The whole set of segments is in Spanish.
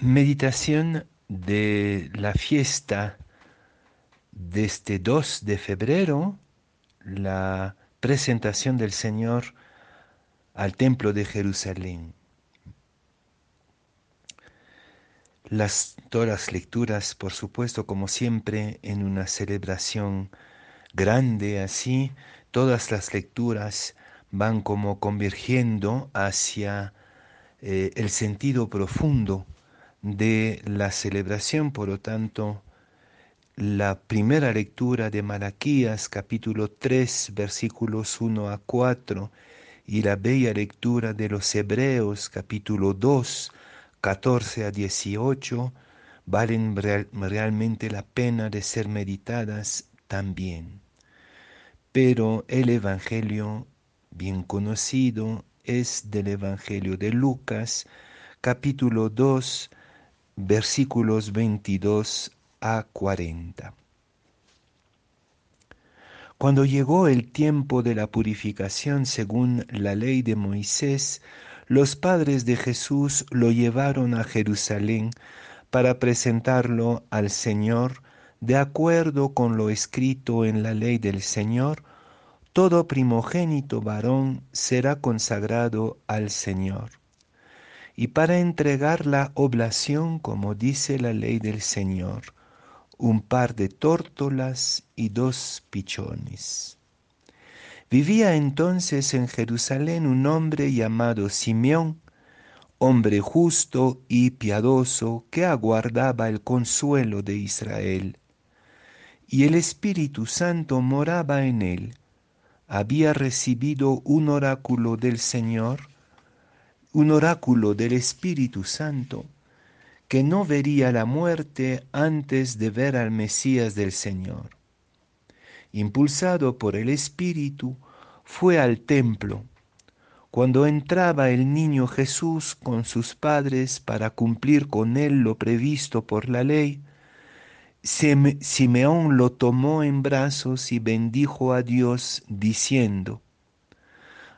Meditación de la fiesta de este 2 de febrero, la presentación del Señor al Templo de Jerusalén. Las, todas las lecturas, por supuesto, como siempre, en una celebración grande así, todas las lecturas van como convergiendo hacia eh, el sentido profundo de la celebración, por lo tanto, la primera lectura de Malaquías capítulo 3 versículos 1 a 4 y la bella lectura de los Hebreos capítulo 2 14 a 18 valen realmente la pena de ser meditadas también. Pero el Evangelio bien conocido es del Evangelio de Lucas capítulo 2 versículos 22 a 40. Cuando llegó el tiempo de la purificación según la ley de Moisés, los padres de Jesús lo llevaron a Jerusalén para presentarlo al Señor de acuerdo con lo escrito en la ley del Señor, todo primogénito varón será consagrado al Señor y para entregar la oblación como dice la ley del Señor, un par de tórtolas y dos pichones. Vivía entonces en Jerusalén un hombre llamado Simeón, hombre justo y piadoso que aguardaba el consuelo de Israel. Y el Espíritu Santo moraba en él. Había recibido un oráculo del Señor, un oráculo del Espíritu Santo, que no vería la muerte antes de ver al Mesías del Señor. Impulsado por el Espíritu, fue al templo. Cuando entraba el niño Jesús con sus padres para cumplir con él lo previsto por la ley, Simeón lo tomó en brazos y bendijo a Dios diciendo,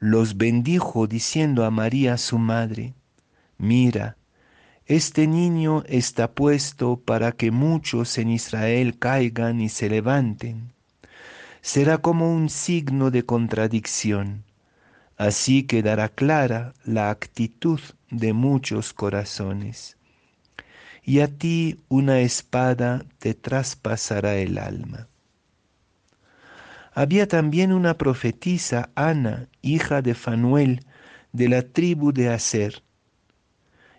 los bendijo diciendo a María su madre, mira, este niño está puesto para que muchos en Israel caigan y se levanten. Será como un signo de contradicción. Así quedará clara la actitud de muchos corazones. Y a ti una espada te traspasará el alma. Había también una profetisa, Ana, hija de Fanuel, de la tribu de Aser.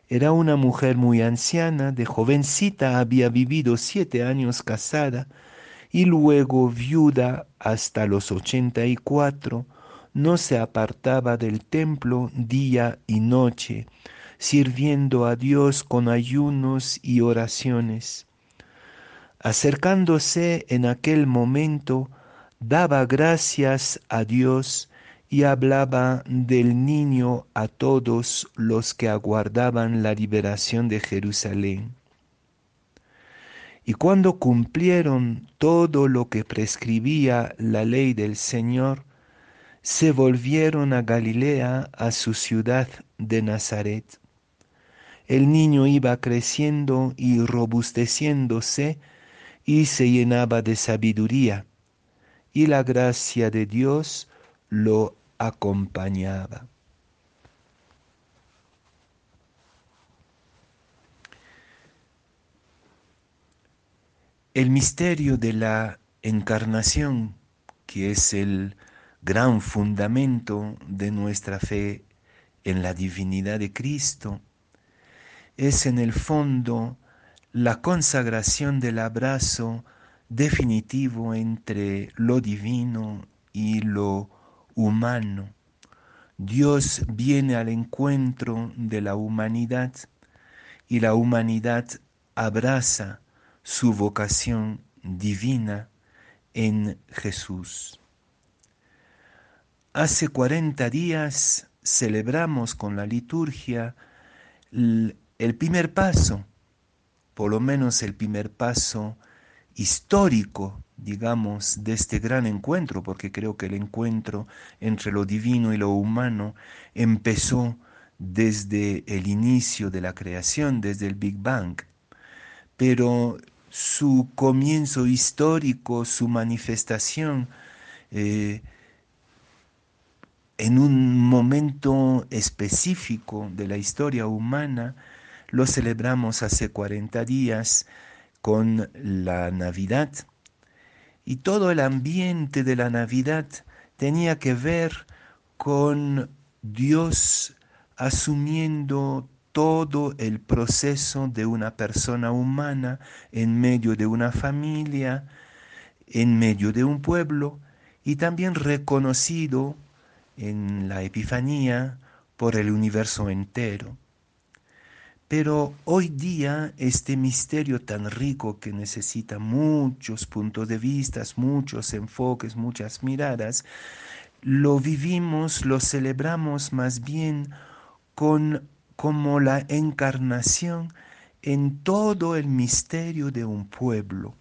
Era una mujer muy anciana, de jovencita había vivido siete años casada y luego viuda hasta los ochenta y cuatro, no se apartaba del templo día y noche, sirviendo a Dios con ayunos y oraciones. Acercándose en aquel momento daba gracias a Dios y hablaba del niño a todos los que aguardaban la liberación de Jerusalén. Y cuando cumplieron todo lo que prescribía la ley del Señor, se volvieron a Galilea, a su ciudad de Nazaret. El niño iba creciendo y robusteciéndose y se llenaba de sabiduría y la gracia de Dios lo acompañaba. El misterio de la encarnación, que es el gran fundamento de nuestra fe en la divinidad de Cristo, es en el fondo la consagración del abrazo definitivo entre lo divino y lo humano. Dios viene al encuentro de la humanidad y la humanidad abraza su vocación divina en Jesús. Hace 40 días celebramos con la liturgia el, primer paso, por lo menos el primer paso histórico, digamos, de este gran encuentro, porque creo que el encuentro entre lo divino y lo humano empezó desde el inicio de la creación, desde el Big Bang. Pero su comienzo histórico, su manifestación, eh, en un momento específico de la historia humana, lo celebramos hace 40 días con la Navidad. Y todo el ambiente de la Navidad tenía que ver con Dios asumiendo todo el proceso de una persona humana en medio de una familia, en medio de un pueblo y también reconocido en la Epifanía por el universo entero. Pero hoy día este misterio tan rico que necesita muchos puntos de vista, muchos enfoques, muchas miradas, lo vivimos, lo celebramos más bien con como la encarnación en todo el misterio de un pueblo.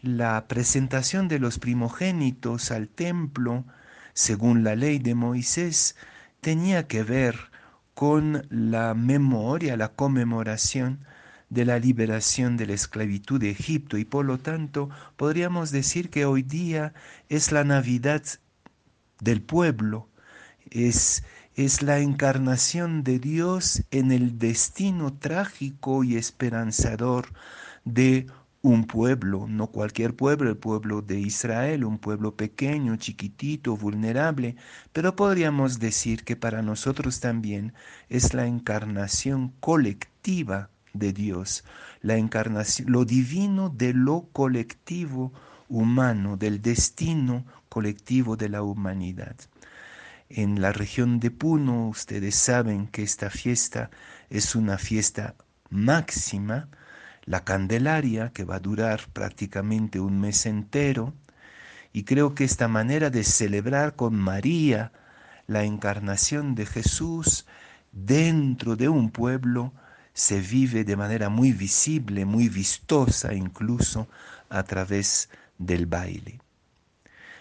La presentación de los primogénitos al templo, según la ley de Moisés, tenía que ver con la memoria, la conmemoración de la liberación de la esclavitud de Egipto. Y por lo tanto podríamos decir que hoy día es la Navidad del pueblo, es es la encarnación de Dios en el destino trágico y esperanzador de un pueblo, no cualquier pueblo, el pueblo de Israel, un pueblo pequeño, chiquitito, vulnerable, pero podríamos decir que para nosotros también es la encarnación colectiva de Dios, la encarnación, lo divino de lo colectivo humano, del destino colectivo de la humanidad. En la región de Puno, ustedes saben que esta fiesta es una fiesta máxima, la Candelaria, que va a durar prácticamente un mes entero, y creo que esta manera de celebrar con María la encarnación de Jesús dentro de un pueblo se vive de manera muy visible, muy vistosa incluso a través del baile.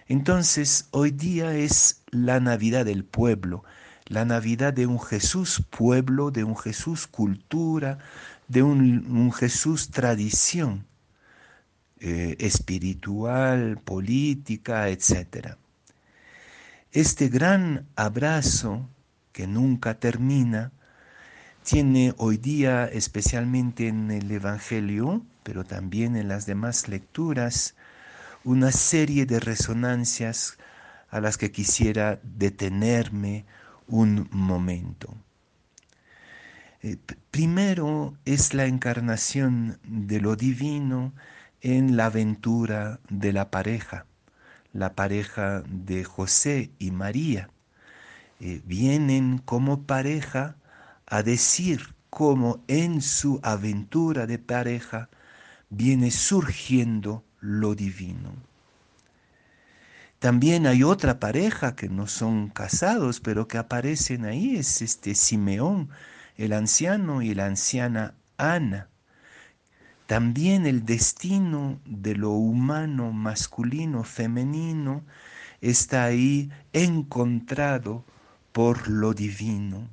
Entonces, hoy día es la Navidad del pueblo, la Navidad de un Jesús pueblo, de un Jesús cultura, de un, Jesús tradición eh, espiritual, política, etc. Este gran abrazo que nunca termina, tiene hoy día, especialmente en el Evangelio, pero también en las demás lecturas, una serie de resonancias a las que quisiera detenerme un momento. Eh, primero es la encarnación de lo divino en la aventura de la pareja, la pareja de José y María. Eh, vienen como pareja a decir cómo en su aventura de pareja viene surgiendo lo divino. También hay otra pareja que no son casados, pero que aparecen ahí, es este Simeón, el anciano y la anciana Ana. También el destino de lo humano, masculino, femenino, está ahí encontrado por lo divino.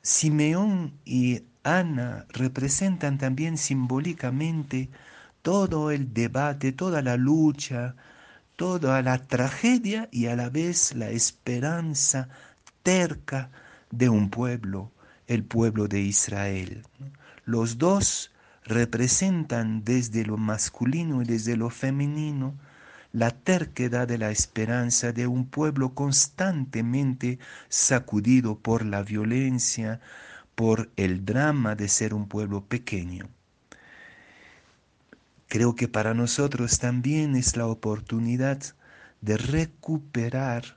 Simeón y Ana representan también simbólicamente todo el debate, toda la lucha, toda la tragedia y a la vez la esperanza terca de un pueblo, el pueblo de Israel. Los dos representan desde lo masculino y desde lo femenino la terquedad de la esperanza de un pueblo constantemente sacudido por la violencia, por el drama de ser un pueblo pequeño. Creo que para nosotros también es la oportunidad de recuperar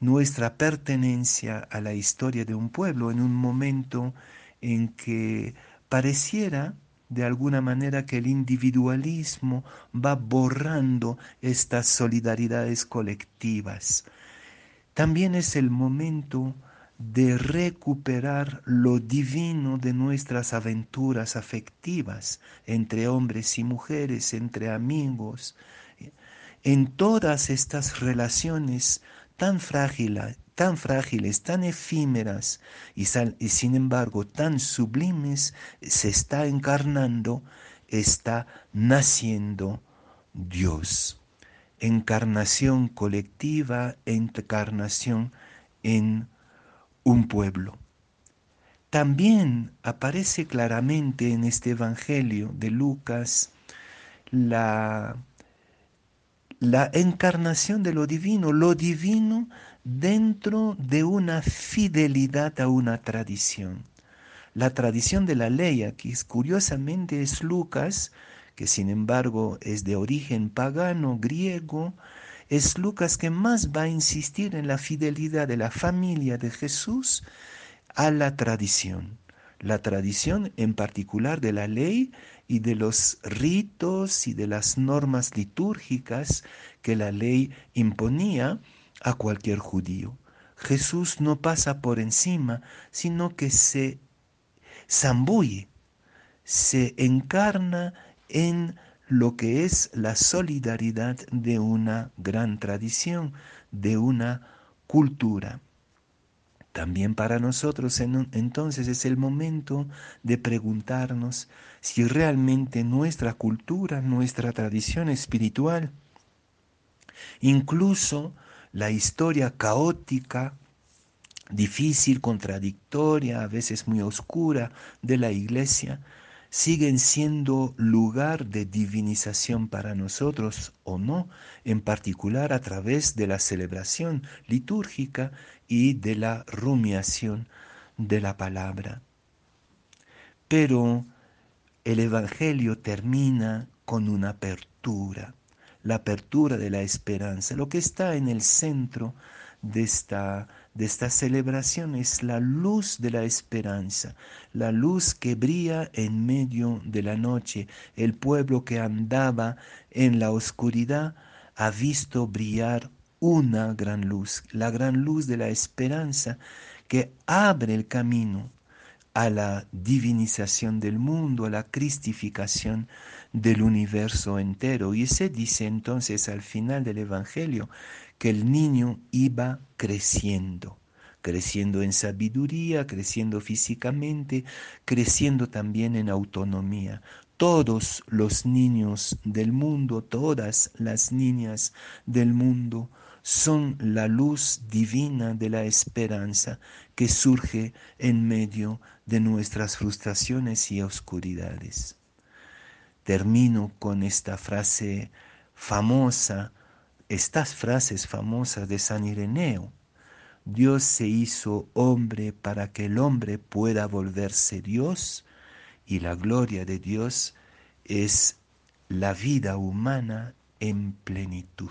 nuestra pertenencia a la historia de un pueblo en un momento en que pareciera de alguna manera que el individualismo va borrando estas solidaridades colectivas. También es el momento de recuperar lo divino de nuestras aventuras afectivas entre hombres y mujeres, entre amigos, en todas estas relaciones tan frágiles, tan frágiles, tan efímeras y, sin embargo tan sublimes, se está encarnando, está naciendo Dios. Encarnación colectiva, encarnación en un pueblo. También aparece claramente en este Evangelio de Lucas la, la encarnación de lo divino, lo divino dentro de una fidelidad a una tradición. La tradición de la ley aquí, curiosamente, es Lucas, que sin embargo es de origen pagano, griego, es Lucas que más va a insistir en la fidelidad de la familia de Jesús a la tradición. La tradición en particular de la ley y de los ritos y de las normas litúrgicas que la ley imponía a cualquier judío. Jesús no pasa por encima, sino que se zambulle, se encarna en lo que es la solidaridad de una gran tradición, de una cultura. También para nosotros entonces es el momento de preguntarnos si realmente nuestra cultura, nuestra tradición espiritual, incluso la historia caótica, difícil, contradictoria, a veces muy oscura de la iglesia, siguen siendo lugar de divinización para nosotros o no, en particular a través de la celebración litúrgica y de la rumiación de la palabra. Pero el Evangelio termina con una apertura, la apertura de la esperanza, lo que está en el centro de esta de esta celebración es la luz de la esperanza, la luz que brilla en medio de la noche. El pueblo que andaba en la oscuridad ha visto brillar una gran luz, la gran luz de la esperanza que abre el camino a la divinización del mundo, a la cristificación del universo entero. Y se dice entonces al final del Evangelio que el niño iba creciendo, creciendo en sabiduría, creciendo físicamente, creciendo también en autonomía. Todos los niños del mundo, todas las niñas del mundo, son la luz divina de la esperanza que surge en medio de nuestras frustraciones y oscuridades. Termino con esta frase famosa, estas frases famosas de San Ireneo. Dios se hizo hombre para que el hombre pueda volverse Dios y la gloria de Dios es la vida humana en plenitud.